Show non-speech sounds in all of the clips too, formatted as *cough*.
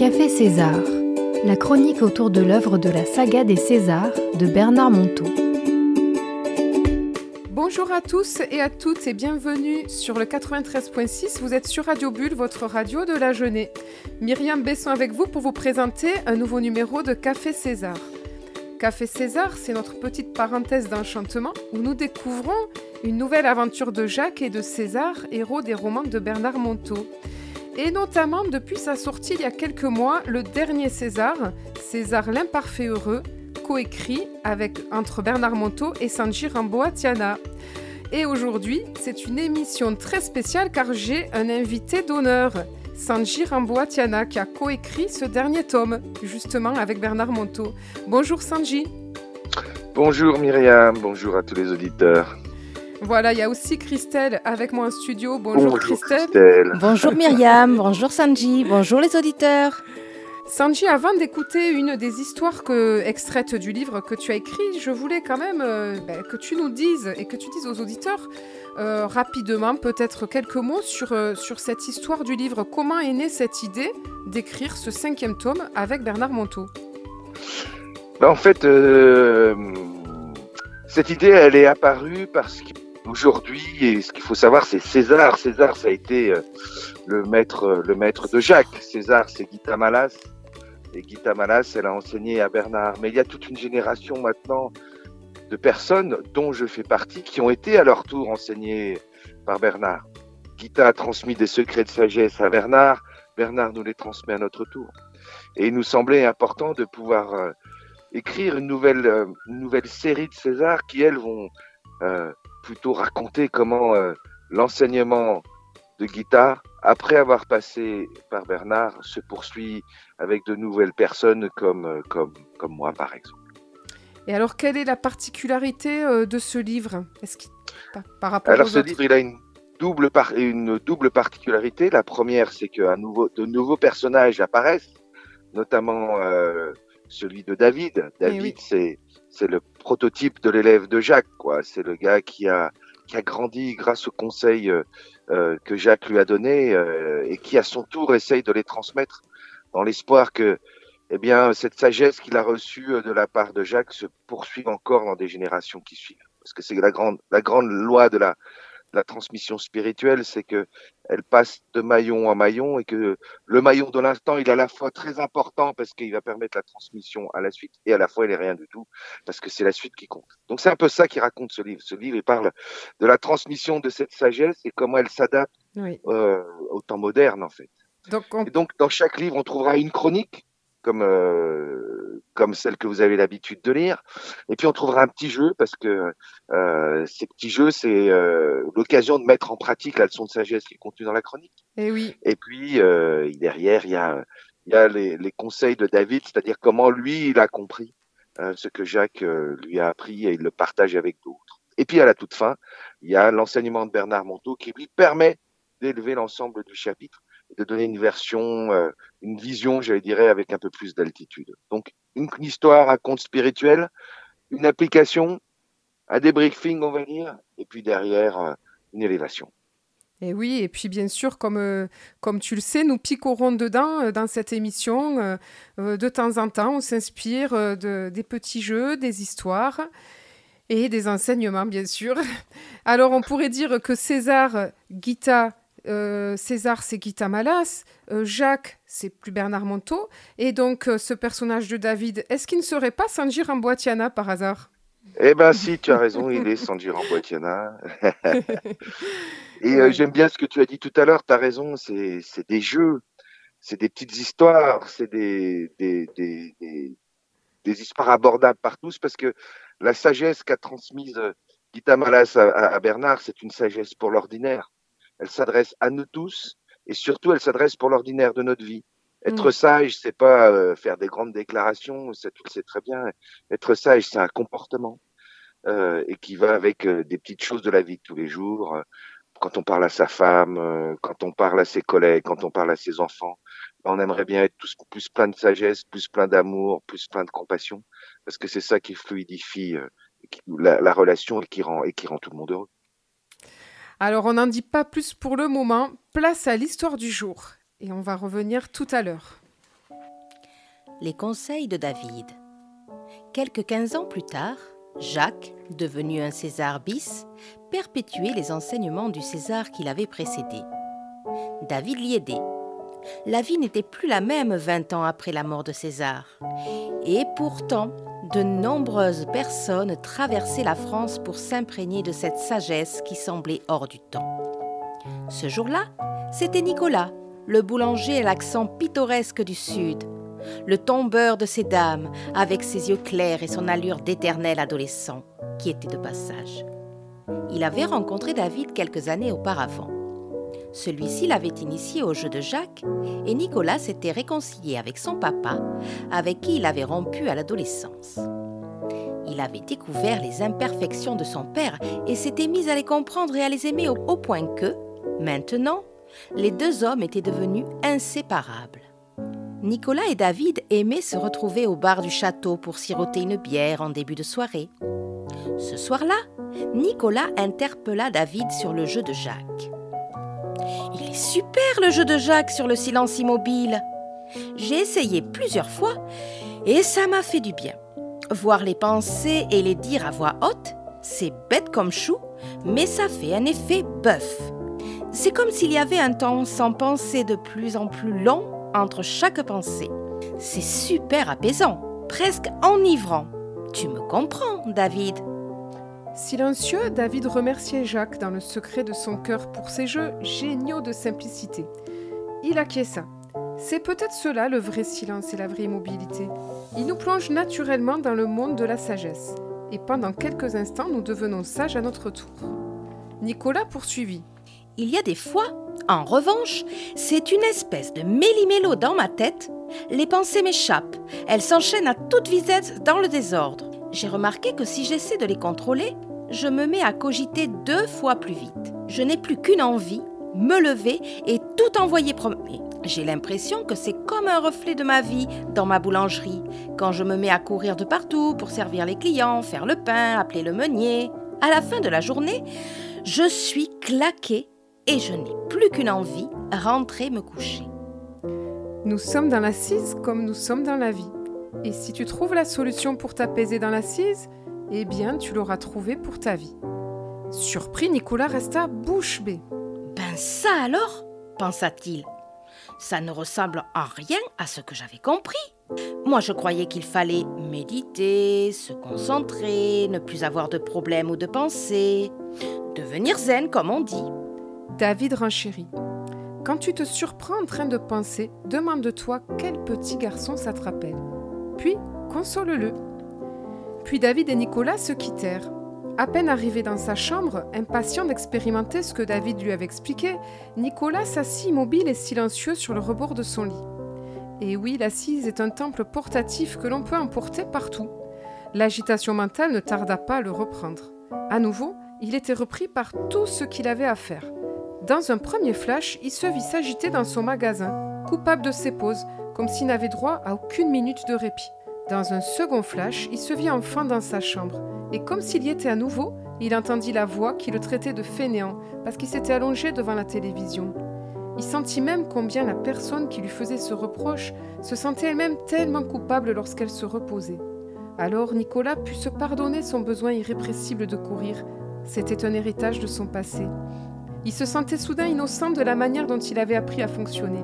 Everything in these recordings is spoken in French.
Café César, la chronique autour de l'œuvre de la saga des Césars de Bernard Monteau. Bonjour à tous et à toutes et bienvenue sur le 93.6. Vous êtes sur Radio Bulle, votre radio de la jeunesse. Myriam Besson avec vous pour vous présenter un nouveau numéro de Café César. Café César, c'est notre petite parenthèse d'enchantement où nous découvrons une nouvelle aventure de Jacques et de César, héros des romans de Bernard Monteau. Et notamment depuis sa sortie il y a quelques mois, le dernier César, César l'imparfait heureux, coécrit avec entre Bernard Monteau et Sanji Ramboatiana. Et aujourd'hui, c'est une émission très spéciale car j'ai un invité d'honneur, Sanji Ramboatiana, qui a coécrit ce dernier tome, justement avec Bernard Monteau. Bonjour Sanji. Bonjour Myriam, bonjour à tous les auditeurs. Voilà, il y a aussi Christelle avec moi en studio. Bonjour, Christelle. Bonjour Myriam, bonjour Sanji, bonjour les auditeurs. Sanji, avant d'écouter une des histoires que, extraites du livre que tu as écrit, je voulais quand même euh, ben, que tu nous dises et que tu dises aux auditeurs euh, rapidement, peut-être quelques mots sur, euh, sur cette histoire du livre. Comment est née cette idée d'écrire ce cinquième tome avec Bernard Monteau? Ben, En fait, cette idée, elle est apparue parce que Aujourd'hui, ce qu'il faut savoir, c'est César. César, ça a été euh, le maître, euh, le maître de Jacques. César, c'est Guita Malas. Et Guita Malas, elle a enseigné à Bernard. Mais il y a toute une génération maintenant de personnes, dont je fais partie, qui ont été à leur tour enseignées par Bernard. Guita a transmis des secrets de sagesse à Bernard. Bernard nous les transmet à notre tour. Et il nous semblait important de pouvoir euh, écrire une nouvelle, une nouvelle série de César qui, elles, vont plutôt raconter comment euh, l'enseignement de guitare, après avoir passé par Bernard, se poursuit avec de nouvelles personnes comme, euh, comme, comme moi, par exemple. Et alors, quelle est la particularité euh, de ce livre? Est-ce par rapport Alors, ce livre, il a une double, par... une double particularité. La première, c'est que nouveau... de nouveaux personnages apparaissent, notamment celui de David. David, c'est c'est le prototype de l'élève de Jacques, quoi. C'est le gars qui a qui a grandi grâce aux conseils euh, euh, que Jacques lui a donnés euh, et qui à son tour essaye de les transmettre dans l'espoir que eh bien cette sagesse qu'il a reçue de la part de Jacques se poursuive encore dans des générations qui suivent parce que c'est la grande la grande loi de la la transmission spirituelle, c'est que elle passe de maillon en maillon et que le maillon de l'instant, il est à la fois très important parce qu'il va permettre la transmission à la suite et à la fois il est rien du tout parce que c'est la suite qui compte. Donc c'est un peu ça qui raconte ce livre. Ce livre, il parle de la transmission de cette sagesse et comment elle s'adapte euh, au temps moderne en fait. Donc, et donc dans chaque livre, on trouvera une chronique comme euh, comme celle que vous avez l'habitude de lire. Et puis on trouvera un petit jeu parce que euh, ces petits jeux c'est euh, l'occasion de mettre en pratique la leçon de sagesse qui est contenue dans la chronique. Et eh oui. Et puis euh, derrière il y a il y a les, les conseils de David, c'est-à-dire comment lui il a compris ce que Jacques lui a appris et il le partage avec d'autres. Et puis à la toute fin, il y a l'enseignement de Bernard Monteau qui lui permet d'élever l'ensemble du chapitre de donner une version, euh, une vision, j'allais dire, avec un peu plus d'altitude. Donc, une, histoire à compte spirituel, une application, un débriefing, on va dire, et puis derrière, euh, une élévation. Et oui, et puis bien sûr, comme, euh, comme tu le sais, nous picorons dedans dans cette émission. de temps en temps, on s'inspire de, des petits jeux, des histoires et des enseignements, bien sûr. *laughs* Alors, on pourrait dire que César, Gita euh, César, c'est Guita Malas. Euh, Jacques, c'est plus Bernard Monteau. Et donc, euh, ce personnage de David, est-ce qu'il ne serait pas Sanji Ramboatiana par hasard? Eh ben, si, tu as raison, il est Sanji Ramboatiana. *laughs* Et j'aime bien ce que tu as dit tout à l'heure, tu as raison, c'est des jeux, c'est des petites histoires, c'est des, des, histoires abordables par tous, parce que la sagesse qu'a transmise Guita Malas à Bernard, c'est une sagesse pour l'ordinaire elle s'adresse à nous tous et surtout elle s'adresse pour l'ordinaire de notre vie. Être mm. sage, c'est pas euh, faire des grandes déclarations, ça tu le sais très bien. Être sage, c'est un comportement euh, et qui va avec euh, des petites choses de la vie de tous les jours. Quand on parle à sa femme, quand on parle à ses collègues, quand on parle à ses enfants, on aimerait bien être tous plus plein de sagesse, plus plein d'amour, plus plein de compassion, parce que c'est ça qui fluidifie la, la relation et qui rend et qui rend tout le monde heureux. Alors on n'en dit pas plus pour le moment, place à l'histoire du jour et on va revenir tout à l'heure. les conseils de David. Quelques quinze ans plus tard, Jacques, devenu un César bis, perpétuait les enseignements du César qui l'avait précédé. David l'y aidait. La vie n'était plus la même vingt ans après la mort de César. Et pourtant, de nombreuses personnes traversaient la France pour s'imprégner de cette sagesse qui semblait hors du temps. Ce jour-là, c'était Nicolas, le boulanger à l'accent pittoresque du Sud, le tombeur de ces dames, avec ses yeux clairs et son allure d'éternel adolescent, qui était de passage. Il avait rencontré David quelques années auparavant. Celui-ci l'avait initié au jeu de Jacques et Nicolas s'était réconcilié avec son papa, avec qui il avait rompu à l'adolescence. Il avait découvert les imperfections de son père et s'était mis à les comprendre et à les aimer au, point que, maintenant, les deux hommes étaient devenus inséparables. Nicolas et David aimaient se retrouver au bar du château pour siroter une bière en début de soirée. Ce soir-là, Nicolas interpella David sur le jeu de Jacques. Il est super le jeu de Jacques sur le silence immobile. J'ai essayé plusieurs fois et ça m'a fait du bien. Voir les pensées et les dire à voix haute, c'est bête comme chou, mais ça fait un effet bœuf. C'est comme s'il y avait un temps sans pensée de plus en plus long entre chaque pensée. C'est super apaisant, presque enivrant. Tu me comprends, David Silencieux, David remerciait Jacques dans le secret de son cœur pour ses jeux géniaux de simplicité. Il acquiesça. C'est peut-être cela le vrai silence et la vraie immobilité. Il nous plonge naturellement dans le monde de la sagesse. Et pendant quelques instants, nous devenons sages à notre tour. Nicolas poursuivit. Il y a des fois, en revanche, c'est une espèce de méli-mélo dans ma tête. Les pensées m'échappent. Elles s'enchaînent à toute vitesse dans le désordre. J'ai remarqué que si j'essaie de les contrôler, je me mets à cogiter deux fois plus vite. Je n'ai plus qu'une envie, me lever et tout envoyer promener. J'ai l'impression que c'est comme un reflet de ma vie dans ma boulangerie, quand je me mets à courir de partout pour servir les clients, faire le pain, appeler le meunier. À la fin de la journée, je suis claquée et je n'ai plus qu'une envie, rentrer me coucher. Nous sommes dans l'assise comme nous sommes dans la vie. Et si tu trouves la solution pour t'apaiser dans l'assise, eh bien tu l'auras trouvée pour ta vie. Surpris, Nicolas resta bouche bée. Ben ça alors pensa-t-il. Ça ne ressemble en rien à ce que j'avais compris. Moi, je croyais qu'il fallait méditer, se concentrer, ne plus avoir de problèmes ou de pensées, devenir zen, comme on dit. David renchérit. Quand tu te surprends en train de penser, demande-toi quel petit garçon ça te rappelle. Puis, console-le. Puis David et Nicolas se quittèrent. À peine arrivé dans sa chambre, impatient d'expérimenter ce que David lui avait expliqué, Nicolas s'assit immobile et silencieux sur le rebord de son lit. Et oui, l'assise est un temple portatif que l'on peut emporter partout. L'agitation mentale ne tarda pas à le reprendre. À nouveau, il était repris par tout ce qu'il avait à faire. Dans un premier flash, il se vit s'agiter dans son magasin, coupable de ses pauses, comme s'il n'avait droit à aucune minute de répit. Dans un second flash, il se vit enfin dans sa chambre, et comme s'il y était à nouveau, il entendit la voix qui le traitait de fainéant parce qu'il s'était allongé devant la télévision. Il sentit même combien la personne qui lui faisait ce reproche se sentait elle-même tellement coupable lorsqu'elle se reposait. Alors Nicolas put se pardonner son besoin irrépressible de courir. C'était un héritage de son passé. Il se sentait soudain innocent de la manière dont il avait appris à fonctionner.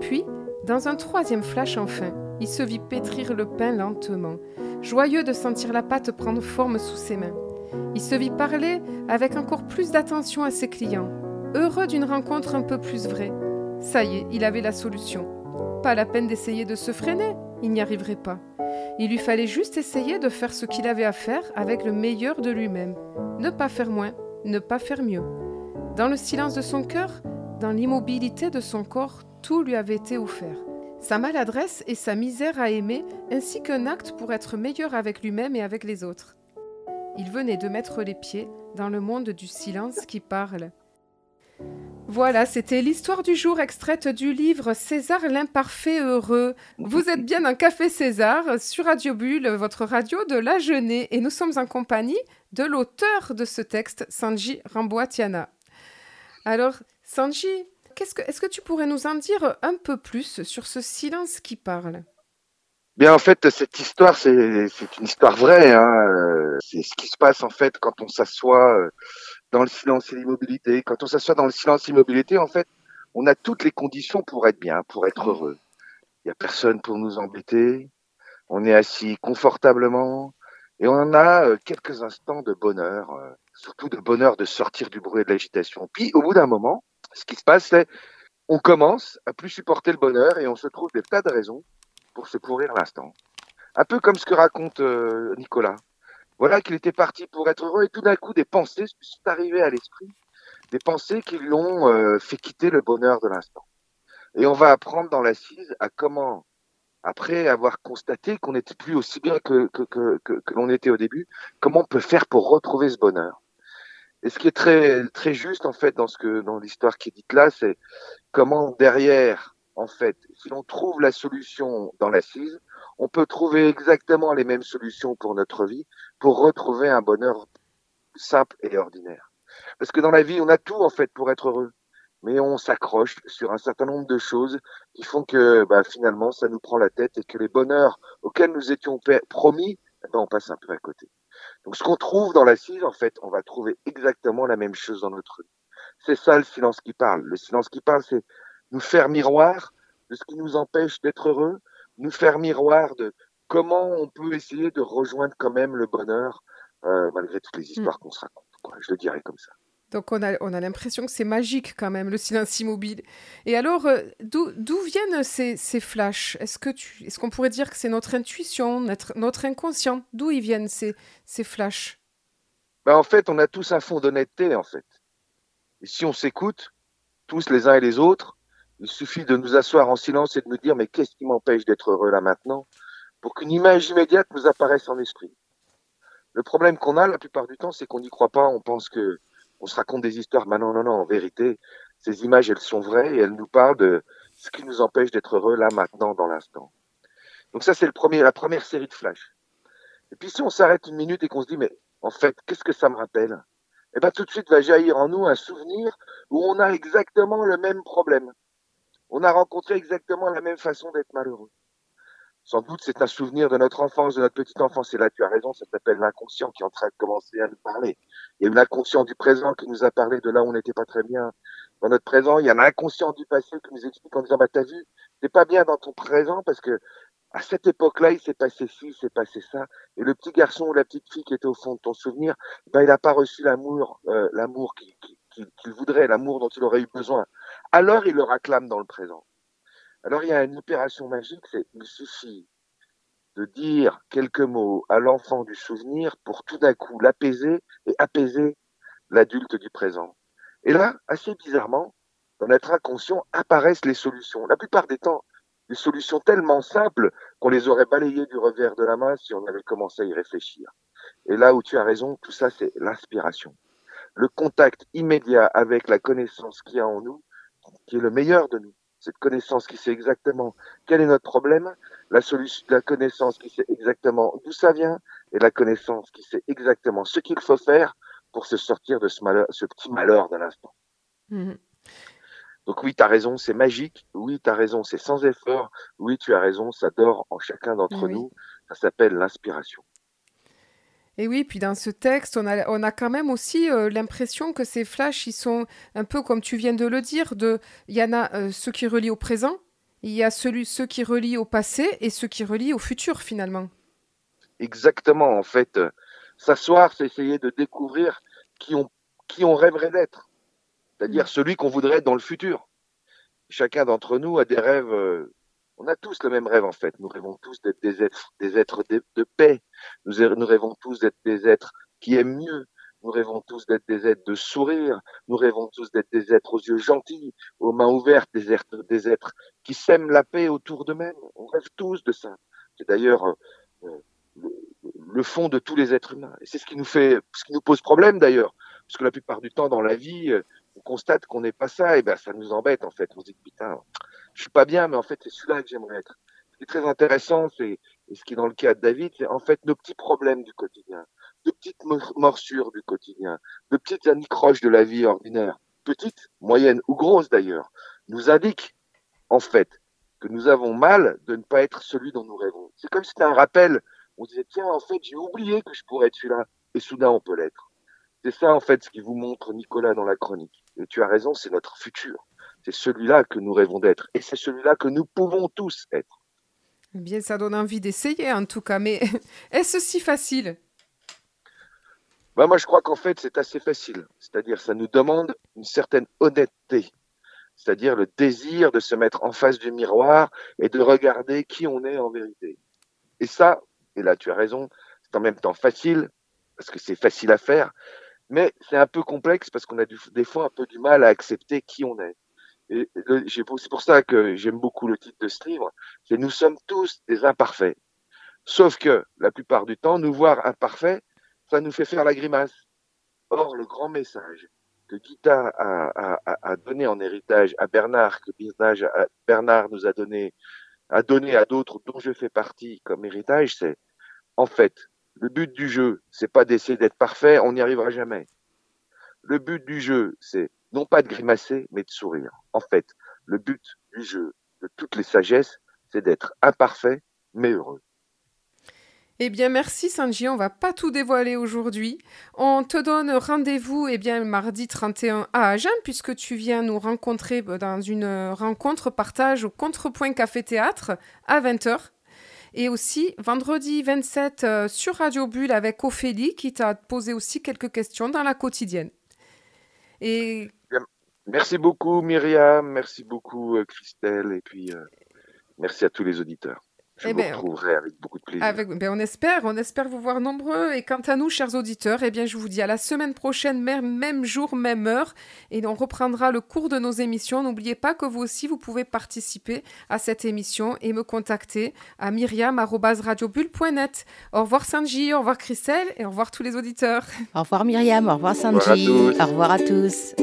Puis, dans un troisième flash enfin, il se vit pétrir le pain lentement, joyeux de sentir la pâte prendre forme sous ses mains. Il se vit parler avec encore plus d'attention à ses clients, heureux d'une rencontre un peu plus vraie. Ça y est, il avait la solution. Pas la peine d'essayer de se freiner, il n'y arriverait pas. Il lui fallait juste essayer de faire ce qu'il avait à faire avec le meilleur de lui-même. Ne pas faire moins, ne pas faire mieux. Dans le silence de son cœur, dans l'immobilité de son corps, tout lui avait été offert. Sa maladresse et sa misère à aimer, ainsi qu'un acte pour être meilleur avec lui-même et avec les autres. Il venait de mettre les pieds dans le monde du silence qui parle. Voilà, c'était l'histoire du jour extraite du livre César l'imparfait heureux. Vous êtes bien dans Café César sur Radio Bulle, votre radio de la jeunesse, et nous sommes en compagnie de l'auteur de ce texte, Sanji Ramboatiana. Alors, Sanji, est-ce que, tu pourrais nous en dire un peu plus sur ce silence qui parle? Bien, en fait, cette histoire, c'est une histoire vraie. Hein. C'est ce qui se passe, en fait, quand on s'assoit euh, dans le silence et l'immobilité. Quand on s'assoit dans le silence et l'immobilité, en fait, on a toutes les conditions pour être bien, pour être heureux. Il n'y a personne pour nous embêter. On est assis confortablement et on a euh, quelques instants de bonheur, euh, surtout de bonheur de sortir du bruit et de l'agitation. Puis, au bout d'un moment, ce qui se passe, c'est on commence à plus supporter le bonheur et on se trouve des tas de raisons pour se pourrir l'instant. Un peu comme ce que raconte euh, Nicolas. Voilà qu'il était parti pour être heureux et tout d'un coup des pensées sont arrivées à l'esprit, des pensées qui lui ont euh, fait quitter le bonheur de l'instant. Et on va apprendre dans l'assise à comment, après avoir constaté qu'on n'était plus aussi bien que l'on était au début, comment on peut faire pour retrouver ce bonheur. Et ce qui est très très juste en fait dans ce que dans l'histoire qui est dite là, c'est comment derrière en fait, si l'on trouve la solution dans l'assise, on peut trouver exactement les mêmes solutions pour notre vie pour retrouver un bonheur simple et ordinaire. Parce que dans la vie, on a tout en fait pour être heureux, mais on s'accroche sur un certain nombre de choses qui font que bah, finalement ça nous prend la tête et que les bonheurs auxquels nous étions promis, eh ben, on passe un peu à côté. Donc ce qu'on trouve dans l'assise, en fait, on va trouver exactement la même chose dans notre vie. C'est ça le silence qui parle. Le silence qui parle, c'est nous faire miroir de ce qui nous empêche d'être heureux, nous faire miroir de comment on peut essayer de rejoindre quand même le bonheur euh, malgré toutes les mm. histoires qu'on se raconte. Quoi. Je le dirais comme ça. Donc on a, on a l'impression que c'est magique quand même, le silence immobile. Et alors, euh, d'où viennent ces, ces flashs? Est-ce que est-ce qu'on pourrait dire que c'est notre intuition, notre, notre inconscient? D'où ils viennent ces, ces flashs? Ben, En fait, on a tous un fond d'honnêteté, en fait. Et si on s'écoute, tous les uns et les autres, il suffit de nous asseoir en silence et de nous dire, mais qu'est-ce qui m'empêche d'être heureux là maintenant? Pour qu'une image immédiate nous apparaisse en esprit. Le problème qu'on a la plupart du temps, c'est qu'on n'y croit pas, on pense que on se raconte des histoires. Mais non, non, non, en vérité, ces images, elles sont vraies et elles nous parlent de ce qui nous empêche d'être heureux là, maintenant, dans l'instant. Donc ça, c'est le premier, la première série de flash. Et puis si on s'arrête une minute et qu'on se dit, mais en fait, qu'est-ce que ça me rappelle? Eh bien, tout de suite va jaillir en nous un souvenir où on a exactement le même problème. On a rencontré exactement la même façon d'être malheureux. Sans doute, c'est un souvenir de notre enfance, de notre petite enfance. Et là, tu as raison, ça s'appelle l'inconscient qui est en train de commencer à nous parler. Il y a une inconscient du présent qui nous a parlé de là où on n'était pas très bien. Dans notre présent, il y a un inconscient du passé qui nous explique en disant, bah, t'as vu, t'es pas bien dans ton présent parce que à cette époque-là, il s'est passé ci, il s'est passé ça. Et le petit garçon ou la petite fille qui était au fond de ton souvenir, ben, il n'a pas reçu l'amour, euh, l'amour qu'il voudrait, l'amour dont il aurait eu besoin. Alors, il le réclame dans le présent. Alors il y a une opération magique, c'est il suffit de dire quelques mots à l'enfant du souvenir pour tout d'un coup l'apaiser et apaiser l'adulte du présent. Et là, assez bizarrement, dans notre inconscient apparaissent les solutions. La plupart des temps, des solutions tellement simples qu'on les aurait balayées du revers de la main si on avait commencé à y réfléchir. Et là où tu as raison, tout ça, c'est l'inspiration. Le contact immédiat avec la connaissance qu'il y a en nous, qui est le meilleur de nous cette connaissance qui sait exactement quel est notre problème, la solution, la connaissance qui sait exactement d'où ça vient, et la connaissance qui sait exactement ce qu'il faut faire pour se sortir de ce, malheur, ce petit malheur de l'instant. Mhm. Donc oui, tu as raison, c'est magique. Oui, tu as raison, c'est sans effort. Oui, tu as raison, ça dort en chacun d'entre nous. Ça s'appelle l'inspiration. Et oui, puis dans ce texte, on a, on a quand même aussi euh, l'impression que ces flashs, ils sont un peu comme tu viens de le dire, de, il y en a euh, ceux qui relient au présent, il y a celui, ceux qui relient au passé et ceux qui relient au futur finalement. Exactement, en fait. S'asseoir, c'est essayer de découvrir qui on, qui on rêverait d'être, c'est-à-dire mm. celui qu'on voudrait être dans le futur. Chacun d'entre nous a des rêves euh, on a tous le même rêve en fait. Nous rêvons tous d'être des êtres, de, paix. Nous, nous rêvons tous d'être des êtres qui aiment mieux. Nous rêvons tous d'être des êtres de sourire. Nous rêvons tous d'être des êtres aux yeux gentils, aux mains ouvertes, des êtres, qui sèment la paix autour d'eux-mêmes. On rêve tous de ça. C'est d'ailleurs euh, le, fond de tous les êtres humains. Et c'est ce qui nous ce pose problème d'ailleurs, parce que la plupart du temps dans la vie, euh, on constate qu'on n'est pas ça, et ben ça nous embête en fait. On se dit putain, je suis pas bien, mais en fait, c'est celui-là que j'aimerais être. Ce qui est très intéressant, c'est, et ce qui est dans le cas de David, c'est en fait nos petits problèmes du quotidien, de petites morsures du quotidien, de petites anicroches de la vie ordinaire, petites, moyennes ou grosses d'ailleurs, nous indiquent, en fait, que nous avons mal de ne pas être celui dont nous rêvons. C'est comme si c'était un rappel. On disait, tiens, en fait, j'ai oublié que je pourrais être celui-là. Et soudain, on peut l'être. C'est ça, en fait, ce qui vous montre Nicolas dans la chronique. Et tu as raison, c'est notre futur. C'est celui-là que nous rêvons d'être. Et c'est celui-là que nous pouvons tous être. Eh bien, ça donne envie d'essayer, en tout cas. Mais *laughs* est-ce si facile? Bah, Moi, je crois qu'en fait, c'est assez facile. C'est-à-dire, ça nous demande une certaine honnêteté. C'est-à-dire le désir de se mettre en face du miroir et de regarder qui on est en vérité. Et ça, et là, tu as raison, c'est en même temps facile, parce que c'est facile à faire, mais c'est un peu complexe parce qu'on a des fois un peu du mal à accepter qui on est. Et c'est pour ça que j'aime beaucoup le titre de ce livre, c'est Nous sommes tous des imparfaits. Sauf que la plupart du temps, nous voir imparfaits, ça nous fait faire la grimace. Or, le grand message que Gita a, a, a donné en héritage à Bernard, que Bernard nous a donné, a donné à d'autres dont je fais partie comme héritage, c'est en fait, le but du jeu, c'est pas d'essayer d'être parfait, on n'y arrivera jamais. Le but du jeu, c'est non pas de grimacer, mais de sourire. En fait, le but du jeu, de toutes les sagesses, c'est d'être imparfait, mais heureux. Eh bien, merci Sanji, on va pas tout dévoiler aujourd'hui. On te donne rendez-vous eh bien, mardi 31 à Agen, puisque tu viens nous rencontrer dans une rencontre partage au Contrepoint Café Théâtre à 20h. Et aussi vendredi 27 euh, sur Radio Bulle avec Ophélie qui t'a posé aussi quelques questions dans la quotidienne. Merci beaucoup Myriam, merci beaucoup euh, Christelle et puis euh, merci à tous les auditeurs. Je eh vous ben, retrouverai avec beaucoup de plaisir. ben on espère, on espère vous voir nombreux. Et quant à nous, chers auditeurs, eh bien, je vous dis à la semaine prochaine, même, même jour, même heure. Et on reprendra le cours de nos émissions. N'oubliez pas que vous aussi, vous pouvez participer à cette émission et me contacter à myriam.radiobulle.net. Au revoir Sanji, au revoir Christelle et au revoir tous les auditeurs. Au revoir Myriam, au revoir Sanji, au revoir à tous.